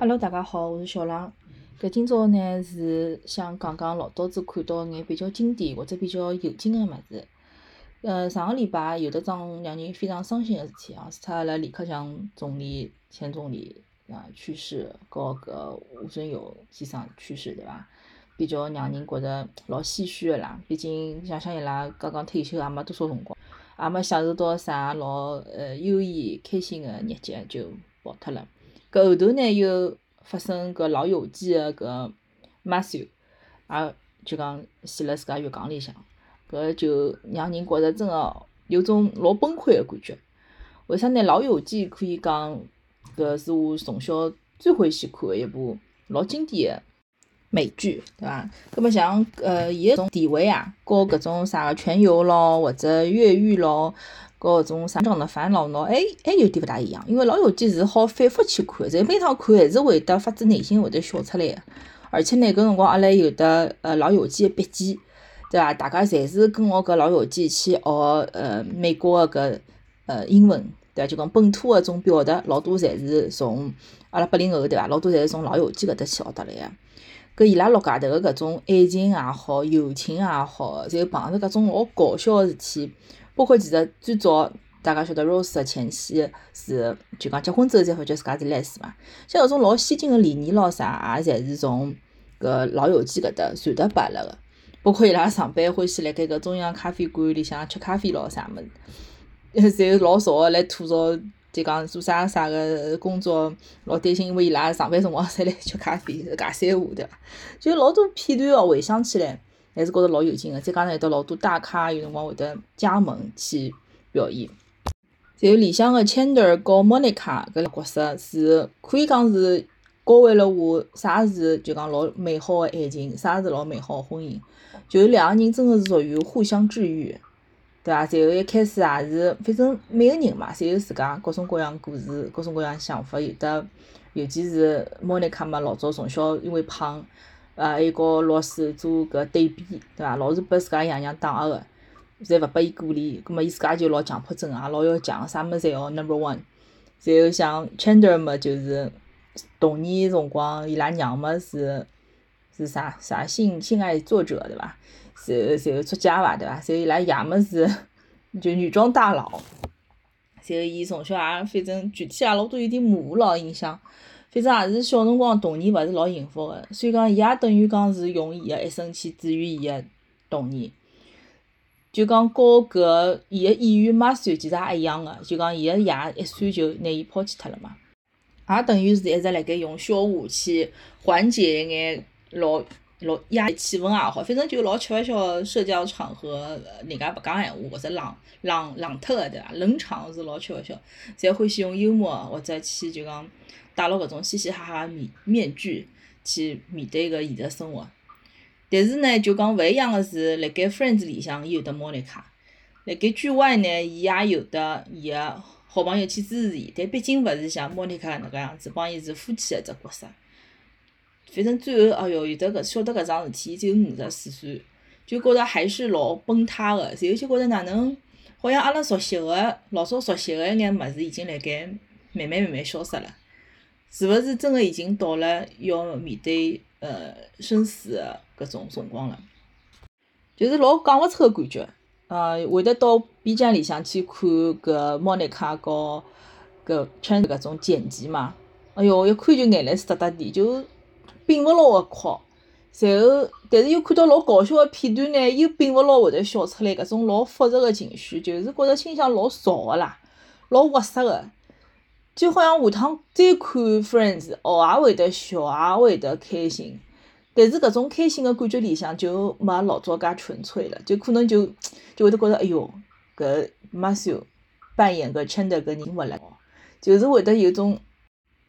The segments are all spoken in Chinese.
Hello，大家好，我是小浪。搿今朝呢是想讲讲老早子看到眼比较经典或者比较有劲个物事。呃，上个礼拜有得桩让人非常伤心个事体啊，是他阿拉李克强总理、前总理啊去世，和搿吴尊友先生去世，对伐？比较让人觉着老唏嘘个啦。毕竟想想伊拉刚刚退休，也没多少辰光，也没享受到啥老呃悠闲开心个日节，就跑脱了。搿后头呢又发生搿老友记个搿 Matthew，也就讲死辣自家浴缸里向，搿就让人觉着真个有种老崩溃的感觉。为啥呢？老友记可以讲搿是我从小最欢喜看的一部老经典个美剧，对伐？葛末像呃伊个种地位啊，和搿种啥个全游咯，或者越狱咯。搿种成长的烦恼喏，还还有点勿大一样，因为老友记是好反复去看，侪每趟看还是会得发自内心会得笑出来个。而且呢，搿辰光阿拉有的呃老友记个笔记，对伐？大家侪是跟我搿老友记去学呃美国个搿呃英文，对伐？就讲本土个种表达，老多侪是从阿拉八零后对伐？老多侪是从老友记搿搭去学得来个。搿伊拉陆家头个搿种爱情也好，友情也好，侪碰着搿种老搞笑个事体。包括其实最早大家晓得 Rose 的前妻是就讲结婚之后才发觉自家是 Les 嘛，像搿种老先进的理念咯啥，也侪是从搿老友记搿搭传达拨阿拉个。包括伊拉上班欢喜辣盖搿中央咖啡馆里向吃咖啡咯啥物事，侪老少个来吐槽，就讲做啥啥个工作老担心，因为伊拉上班辰光侪来吃咖啡，尬三胡对伐？就老多片段哦，回想起来。还是觉着老有劲个，再加上有得老多大咖，有辰光会得加盟去表演。然后里向个 Chandler 和 Monica 搿角色是可以讲是教会了我啥是就讲老美好个爱情，啥是老美好个婚姻。就是两个人真个是属于互相治愈，对伐？然后一开始也是，反正每个人嘛，侪有自家各种各样故事，各种各样想法。有的，尤其是 Monica 嘛，老早从小因为胖。啊，还有和老师做搿对比，对伐？老是拨自家爷娘打压个，侪勿拨伊鼓励，葛末伊自家就老强迫症啊，老要强，啥物事侪要 number one。然后像 Chandler 嘛，就是童年辰光，伊拉娘嘛是是啥啥性性爱作者，对伐？然后然后作家伐，对伐？然后伊拉爷嘛是就女装大佬，然后伊从小也反正具体也老多有点模糊咯印象。反正也是小辰光童年勿是老幸福个，所以讲伊也等于讲是用伊个一生去治愈伊个童年。就讲高搿伊个演员马修其实也一样个，就讲伊个爷一岁就拿伊抛弃脱了嘛，也等于是一直辣盖用笑话去缓解一眼老老压抑气氛也好，反正就老吃勿消社交场合人家勿讲闲话或者冷冷冷脱个对伐？冷场是老吃勿消，侪欢喜用幽默或者去就讲。戴牢搿种嘻嘻哈哈面面具去面对搿现实生活，但是呢，就讲勿一样个是，辣盖 Friends 里向伊有得莫妮卡，辣盖剧外呢，伊也有得伊个好朋友去支持伊，但毕竟勿是像莫妮卡搿能介样子，帮伊是夫妻个只角色。反正最后，哎哟，有得搿晓得搿桩事体，伊只有五十四岁，就觉着还是老崩塌个，然后就觉着哪能，好像阿拉熟悉个老早熟悉个一眼物事，已经辣盖慢慢慢慢消失了。是勿是真个已经到了要面对呃生死个搿种辰光了？就是老讲勿出个感觉，呃，会得到 B 站里向去看搿莫妮卡和搿穿搿种剪辑嘛？哎哟，一看就眼泪湿哒滴，就摒勿牢个哭。然后，但是又看到老搞笑个片段呢，又摒勿牢会得笑出来，搿种老复杂个情绪，就是觉着心想老燥个啦，老窝塞个。就好像下趟再看 Friends，哦也会得笑，也会得开心，但是搿种开心个感觉里向就没老早介纯粹了，就可能就就会得觉着，哎哟，搿 Matthew 扮演个 Chandler 搿人勿来，就是会得有种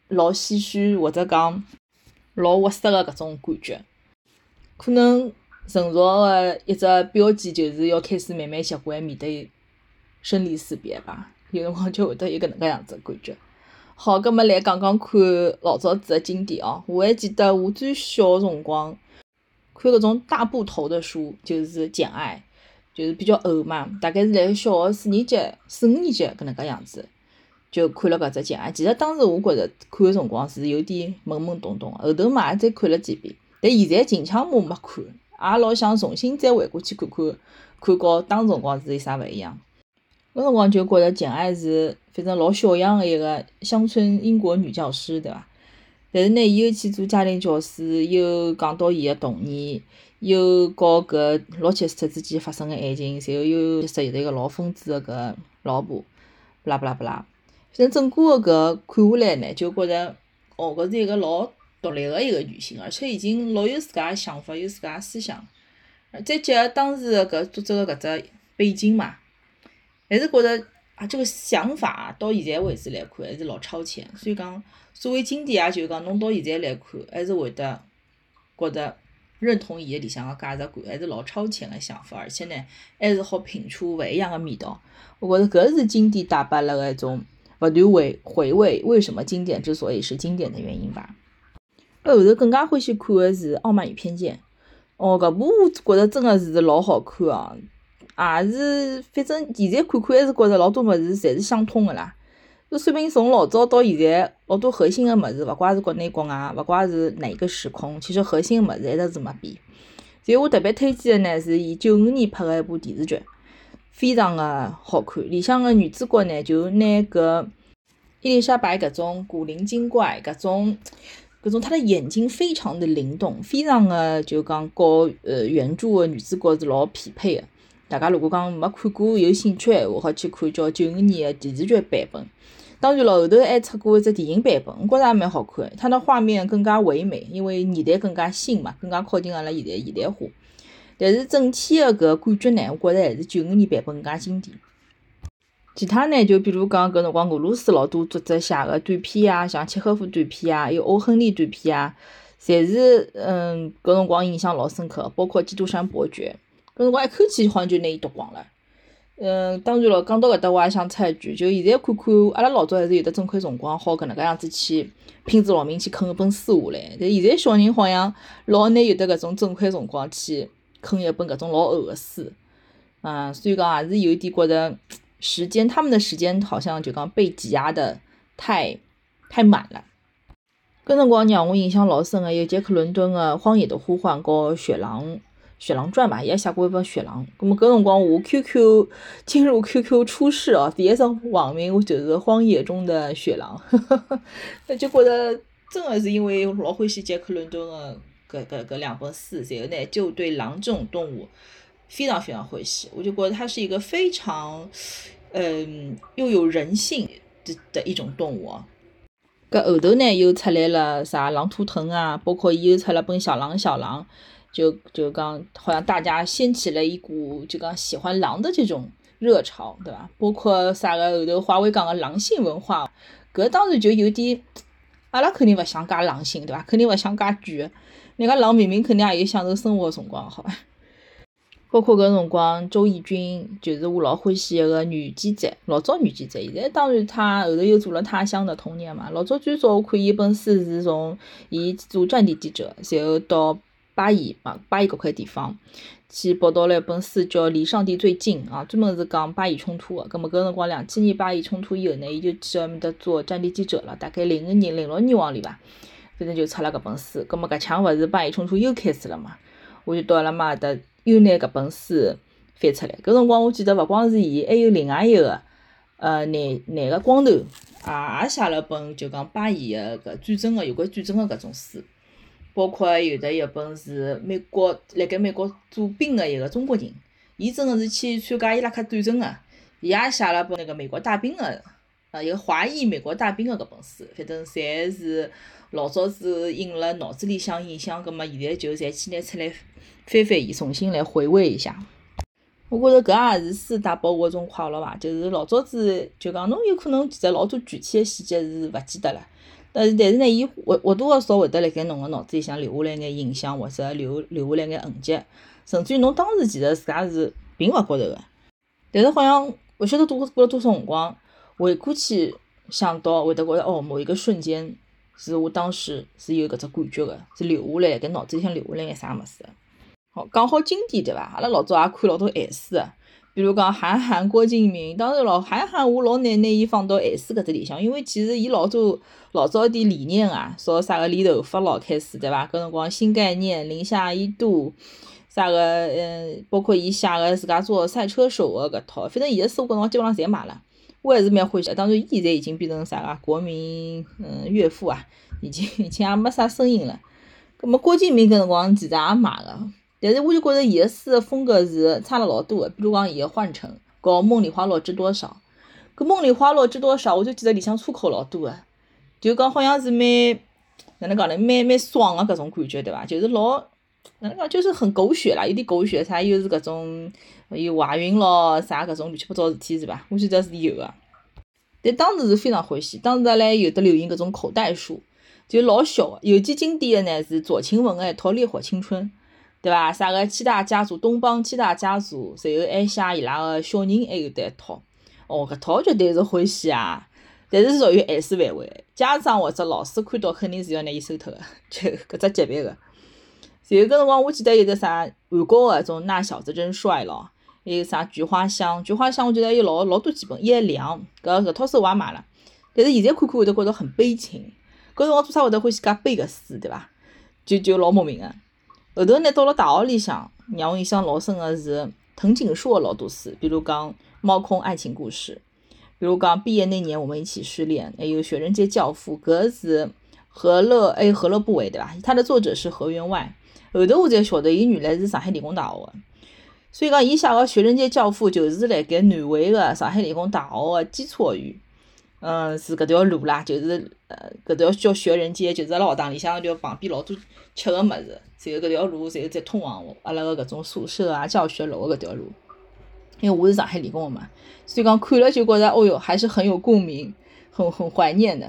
老唏嘘或者讲老窝塞个搿种感觉，可能成熟个一只标记就是要开始慢慢习惯面对生离死别吧，有辰光就会得有搿能介样子感觉。好，葛末来讲讲看老早子个经典哦。我还记得我最小辰光看搿种大部头的书，就是《简爱》，就是比较厚嘛，大概是辣小学四年级、四五年级搿能介样子。就看了搿只剧啊。其实当时我觉着看个辰光是有点懵懵懂懂，后头嘛也再看了几遍。但现在近腔我没看，也老想重新再回过去看看，看告当时辰光是有啥勿一样。搿辰光就觉着简爱是反正老小样个一个乡村英国女教师，对伐？但是呢，伊又去做家庭教师，又讲到伊个童年，又告搿罗切斯特之间发生个爱情，随后又实现了一个老疯子个搿老婆，不啦不啦不啦。反正整个个搿看下来呢，就觉着哦，搿是一个老独立个一个女性，而且已经老有自家个想法，有自家思想。再结合当时搿作者个搿只背景嘛，还是觉着啊，这个想法到现在为止来看还是老超前。所以讲。所谓经典，也就讲侬到现在来看，还是会得觉得认同伊个里向个价值观，还是老超前个想法，而且呢，还是好品出勿一样个味道。我觉着搿是经典带拨了个一种勿断回回味，为什么经典之所以是经典的原因吧。后头更加欢喜看个是《傲慢与偏见》，哦，搿部我觉着真个是老好看啊，也是反正现在看看还是觉着老多物事侪是相通个啦。就说明从老早到现在，老多核心个物事，勿怪是国内国外，勿怪是哪个时空，其实核心个物事一直是没变。所以我特别推荐个呢，是伊九五年拍个一部电视剧，非常个好看。里向个女主角呢，就拿搿伊丽莎白搿种古灵精怪，搿种搿种她的眼睛非常的灵动，非常个就讲和呃原著个女主角是老匹配个。大家如果讲没看过，有兴趣闲话，好去看叫九五年个电视剧版本。当然了，后头还出过一只电影版本，我觉着也蛮好看。它的画面更加唯美，因为年代更加新嘛，更加靠近阿拉现在现代化。但是整体的搿感觉呢，我觉着还是九五年版本更加经典。其他呢，就比如讲搿辰光俄罗斯老多作者写个短篇啊，像契诃夫短篇啊，还有欧亨利短篇啊，侪是嗯搿辰光印象老深刻。包括《基督山伯爵》，辰光一口气好像就拿伊读光了。嗯，当然了，讲到搿搭，我也想插一句，就现在看看，阿拉老早还是有得整块辰光，好搿能介样子去拼着老命去啃一本书下来。但现在小人好像老难有得搿种整块辰光去啃一本搿种老厚个书，啊，所以讲也是有一点觉得时间，他们的时间好像就讲被挤压的太太满了。搿辰光让我印象老深个有杰克伦敦个《荒野的呼唤》和《雪狼》。《雪狼传》吧，伊也写过一本《雪狼》。咁么搿辰光我 QQ 进入 QQ 出世哦，第一只网名我就是《荒野中的雪狼》，呵呵那就觉得真的是因为老欢喜杰克伦敦的搿搿搿两本书，然后呢就对狼这种动物非常非常欢喜。我就觉得它是一个非常嗯又有人性的的一种动物。搿后头呢又出来了啥狼图腾啊，包括伊又出了本《小狼小狼》。就就讲，好像大家掀起了一股就讲喜欢狼的这种热潮，对吧？包括啥个后头华为讲个狼性文化，搿当然就有点，阿拉肯定勿想介狼性，对伐？肯定勿想介卷。人家狼明明肯定也有享受生活个辰光，好吧？包括搿辰光，周轶君就是我老欢喜一个女记者，老早女记者，现在当然她后头又做了《他乡的童年》嘛。老早最早我看伊本书是从伊做战地记者，然后到。巴以嘛，巴以搿块地方去报道了一本书，叫《离上帝最近》啊，专门是讲巴以冲突个。葛末搿辰光两千年巴以冲突以后呢，伊就去埃面搭做战地记者了。大概零五年、零六年往里伐，反正就出了搿本书。葛末搿腔勿是巴以冲突又开始了嘛？我就到阿拉妈搭又拿搿本书翻出来。搿辰光我记得勿光是伊，还有另外一个呃男男个光头，也也写了本就讲巴以个搿战争个有关战争个搿种书。包括有的一本是美国辣盖美国驻兵个一个中国人，伊真个是去参加伊拉克战争个，伊也写了本那个美国大兵个，呃，一个华裔美国大兵个搿本书，反正侪是老早子印了脑子里向印象，葛末现在就侪去拿出来翻翻伊，重新来回味一下。我觉着搿也是书带拨我一种快乐伐，就是老早子就讲侬有可能其实老多具体个细节是勿记得了。但是，但是呢，伊或或多或少会得辣盖侬个脑子里向留下来眼印象，或者留留下来眼痕迹，甚至于侬当时其实自家是并勿觉着个。但是好像勿晓得过过了多少辰光，回过去想到会得觉着哦，某一个瞬间是我当时是有搿只感觉个，是留下来，盖脑子里向留下来眼啥物事。好，讲好经典对伐？阿拉老早也看老多闲书个，比如讲韩寒、郭敬明，当然咯，韩寒我老难拿伊放到 S 搿只里向，因为其实伊老早老早点理念啊，说啥个理头发老开始对伐？搿辰光新概念、零下一度，啥个嗯，包括伊写个自家做赛车手个搿套，反正伊个书搿辰光基本上侪买了，我还是蛮欢喜。当然，伊现在已经变成啥个国民嗯岳父啊，已经已经也没啥声音了。葛末郭敬明搿辰光其实也买了。但是我就觉着伊个书个风格是差了老多个，比如讲伊个《幻城》和《梦里花落知多少》，搿《梦里花落知多少》，我就记得里向粗口老多个，就讲好像是蛮哪能讲呢，蛮蛮爽个搿种感觉，对伐？就是老哪能讲，就是很狗血啦，有点狗血，啥又是搿种有怀孕咯，啥搿种乱七八糟事体是伐？我记得是有个，但当时是非常欢喜，当时唻有的流行搿种口袋书，就老小个，尤其经典个呢是左晴雯个一套《烈火青春》。对伐？啥个七大家族，东邦七大家族，随后还写伊拉个小人，还有得一套。哦，搿套绝对是欢喜啊！但是属于 S 范围，家长或者老师看到肯定是要拿伊收脱个，就搿只级别个。随后搿辰光，我记得有得啥韩国个种那小子真帅咯，还有啥菊花香，菊花香我记得有老老多几本，一两搿搿套书我也买了。但是现在看看会得觉得很悲情，搿辰光做啥会得欢喜介悲个书，对伐？就就老莫名个。后头呢，到了大学里向，让我印象老深个是藤井树个老多书，比如讲《猫空爱情故事》，比如讲《毕业那年我们一起失恋》，还有《雪人街教父》，搿是何乐哎何乐不为对伐？它的作者是何员外。后头我才晓得，伊原来是上海理工大学个，所以讲伊写个《雪人街教父》就是辣盖南汇个上海理工大学个基础学院。嗯，是搿条路啦，就是呃，搿条叫学人街，就是阿拉学堂里向条旁边老多吃个物事，随后搿条路，随后再通往阿拉个搿种宿舍啊、教学楼个搿条路。因为我是上海理工个嘛，所以讲看了就觉着，哦哟，还是很有共鸣，很很怀念的。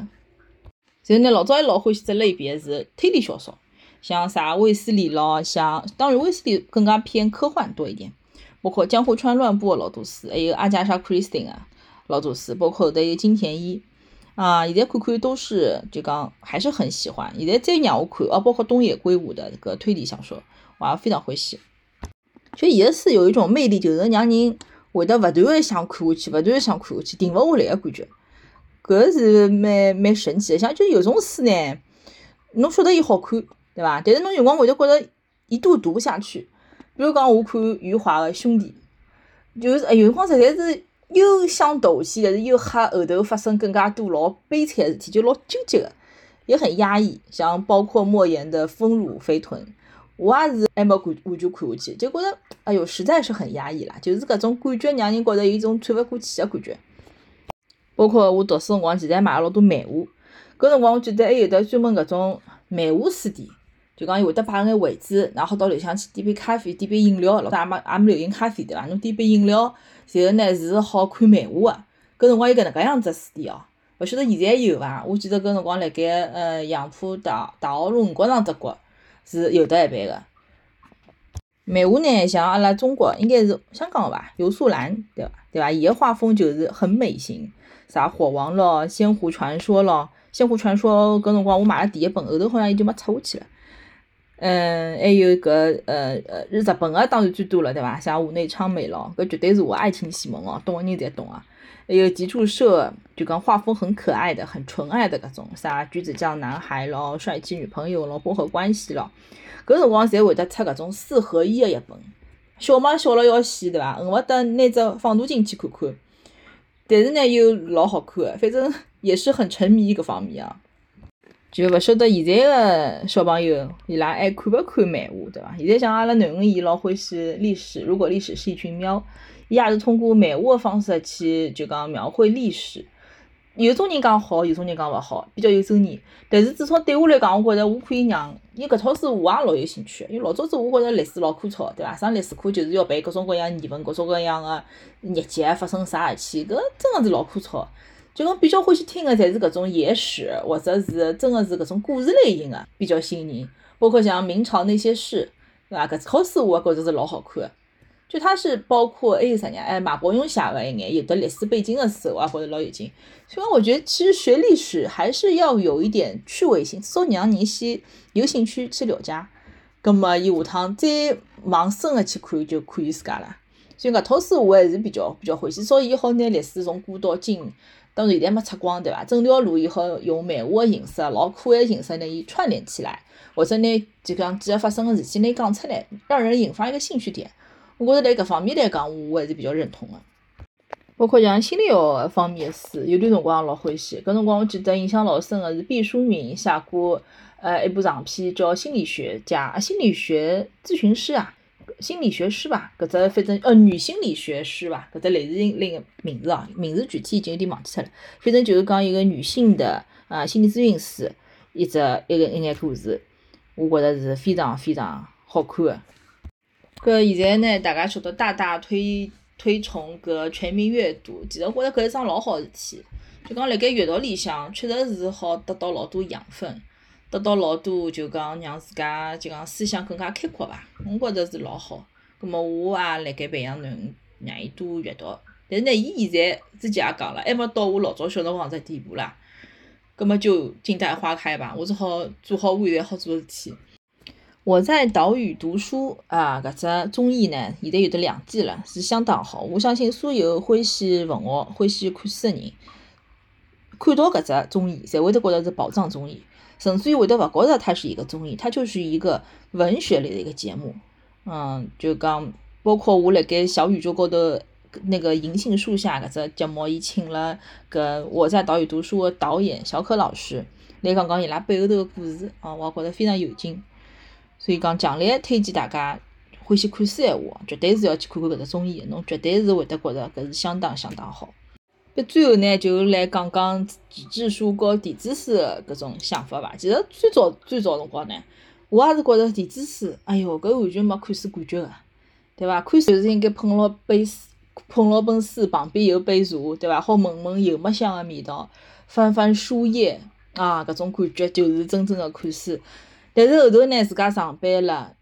然后呢，老早还老欢喜只类别是推理小说，像啥卫斯理咯，像当然卫斯理更加偏科幻多一点，包括江户川乱步个老多书，还有阿加莎·克里斯汀啊。老祖师，包括后头有金田一啊，现在看看都是就讲还是很喜欢。现在再让我看，哦，包括东野圭吾的这个推理小说，我也非常欢喜。就伊个书有一种魅力，就是让人会得勿断的想看下去，勿断的想看下去，停勿下来个感觉。搿是蛮蛮神奇的。像就有种书呢，侬晓得伊好看，对伐？但是侬有辰光会得觉着一度读不下去。比如讲，我看余华的兄弟，就是有辰光实在是。又想斗气，但是又吓后头发生更加多老悲惨个事体，就老纠结个，也很压抑。像包括莫言的《丰乳肥臀》，我也是还没完完全看下去，就觉着哎哟，实在是很压抑啦，就是搿种感觉让人觉着有一种喘勿过气个感觉。包括我读书辰光，其实还买了老多漫画，搿辰光我记得还有得专门搿种漫画书店。就讲伊会得摆眼位置，然后到里向去点杯咖啡、点杯饮料。老早也没也没流行咖啡对伐？侬点杯饮料，然后呢是好看漫画个。搿辰光有搿能介样子书店哦，勿晓得现在有伐？我记得搿辰光辣盖呃杨浦大大学路五角场搭角是有得一爿个。漫画呢，像阿拉中国应该是香港个伐？游素兰对伐？对伐？伊个画风就是很美型，啥火王咯、仙狐传说咯、仙狐传说搿辰光我买了第一本，后头好像伊就没出下去了。嗯，还有搿呃呃日本个当然最多了，对伐？像户内昌美咯，搿绝对是我爱情启蒙哦，懂个人侪懂啊。还有吉柱社，就讲画风很可爱的、很纯爱的搿种，啥橘子酱男孩咯、帅气女朋友咯、薄荷关系咯，搿辰光侪会得出搿种四合一个一本，小嘛小了要死，对伐？恨勿得拿只放大镜去看看，但是呢又老好看个，反正也是很沉迷搿方面啊。就勿晓得现在个小朋友伊拉还看勿看漫画，对伐？现在像阿拉囡恩伊老欢喜历史，如果历史是一群喵，伊也是通过漫画个方式去就讲描绘历史。有种人讲好，有种人讲勿好，比较有争议。但是至少对我来讲，我觉着我可以让伊搿套书我也老有兴趣。因为老早子我觉着历史老枯燥，对伐？上历史课就是要背各种各样议文，各种各样个日节发生啥事体，搿真个是老枯燥。就讲比较欢喜听个，侪是搿种野史，或者是真个是搿种故事类型个，比较吸引人。包括像明朝那些事，对伐？搿套书我也觉着是老好看个。就它是包括还有啥呢？哎，马伯庸写个一眼有的历史背景个书，我也觉着老有劲。所以我觉得其实学历史还是要有一点趣味性，至少让人先有兴趣去了解。葛末伊下趟再往深个去看就可以自家了。所以搿套书我还是比较比较欢喜，所以伊好拿历史从古到今，当然现在没拆光，对伐？整条路伊好用漫画个形式，老可爱个形式拿伊串联起来，或者拿就讲几个发生个事体拿伊讲出来，让人引发一个兴趣点。我觉着辣搿方面来讲，我还是比较认同个。包括像心理学方面个书，有段辰光老欢喜。搿辰光我记得印象老深个是毕淑敏写过呃一部长篇叫《心理学家》，心理学咨询师啊，心理学师吧，搿只反正呃女心理学师吧，搿只类似另另个名字哦，名字具体已经有点忘记脱了。反正就是讲一个女性的啊心理咨询师，一只一个一眼故事，我觉着是非常非常好看个。搿现在呢，大家晓得大大推。推崇搿全民阅读，其实我觉着搿是桩老好事体。就讲辣盖阅读里向，确实是好得到老多养分，得到老多就讲让自家就讲思想更加开阔伐。我觉着是老好。葛末我也辣盖培养侬，让伊多阅读。但是呢，伊现在之前也讲了，还没到我老早小辰光只地步啦。葛末就静待花开吧，我只好做好我现在好做事体。我在岛屿读书啊，搿只综艺呢，现在有得两季了，是相当好。我相信所有欢喜文学、欢喜看书的人，看到搿只综艺，侪会得觉得是宝藏综艺，甚至于会得勿觉着它是一个综艺，它就是一个文学类的一个节目。嗯，就讲包括我辣盖小宇宙高头那个银杏树下搿只节目，伊请了搿我在岛屿读书的导演小可老师来讲讲伊拉背后头个故事啊，我也觉着非常有劲。所以讲，强烈推荐大家欢喜看书闲话，绝对是要去看看搿只综艺，侬绝对是会得觉着搿是相当相当好。搿最后呢，就来讲讲纸质书和电子书的搿种想法伐。其实最早最早辰光呢，我也是觉着电子书，哎哟，搿完全没看书感觉个，对伐？看书就是应该捧牢本书，捧牢本书，旁边有杯茶，对伐？好闻闻油墨香个味道，翻翻书页啊，搿种感觉就是真正的看书。但是后头呢，自家上班了，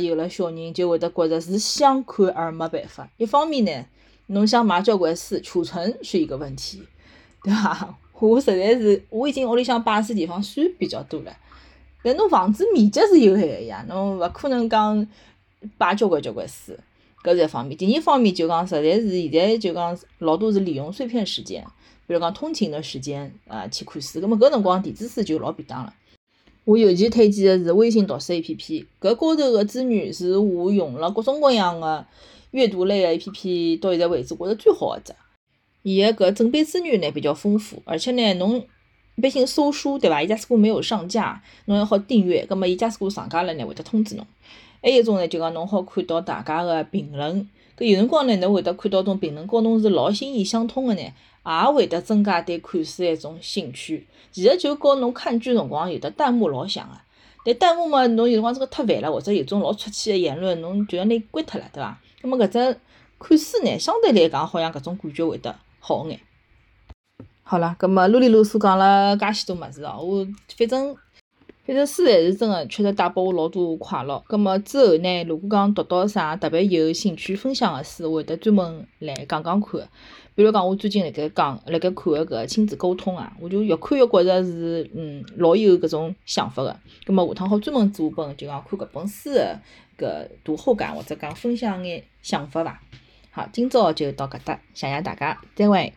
也有了小人，就会得觉着是想看而没办法。一方面呢，侬想买交关书，储存是一个问题，对伐？我实在是，我已经屋里向摆书地方算比较多了，但侬房子面积是有限个呀，侬勿可能讲摆交关交关书，搿是一方面。第二方面就讲，实在是现在就讲老多是利用碎片时间，比如讲通勤的时间啊去看书，葛末搿辰光电子书就老便当了。我尤其推荐的是微信读书 A P P，搿高头个资源是我用了各种各样的阅读类的 A P P 到现在为止觉着最好一只。伊个搿正版资源呢比较丰富，而且呢侬一般性搜书对伐？伊假使果没有上架，侬还好订阅，葛末伊假使果上架了呢会得通知侬。还有一种呢就讲侬好看到大家个评论，搿有辰光呢侬会得看到种评论和侬是老心意相通个呢。也会得增加对看书一种兴趣，其实就跟侬看剧辰光有的弹幕老响个，但弹幕嘛，侬有辰光真个太烦了，或者有种老出气个言论，侬就要拿伊关脱了，对伐？那么搿只看书呢，相对来讲好像搿种感觉会得好眼。好了，葛末啰里啰嗦讲了介许多物事哦，我反正。反正书还是真个，确实带拨我老多快乐。葛末之后呢，如果讲读到啥特别有兴趣分享个书，会得专门来讲讲看。比如讲，我最近辣盖讲辣盖看个搿亲子沟通啊，我就越看越觉着是嗯老有搿种想法个。葛末下趟好专门做本，就讲看搿本书个搿读后感，或者讲分享眼想法伐。好，今朝就到搿搭，谢谢大家，再会。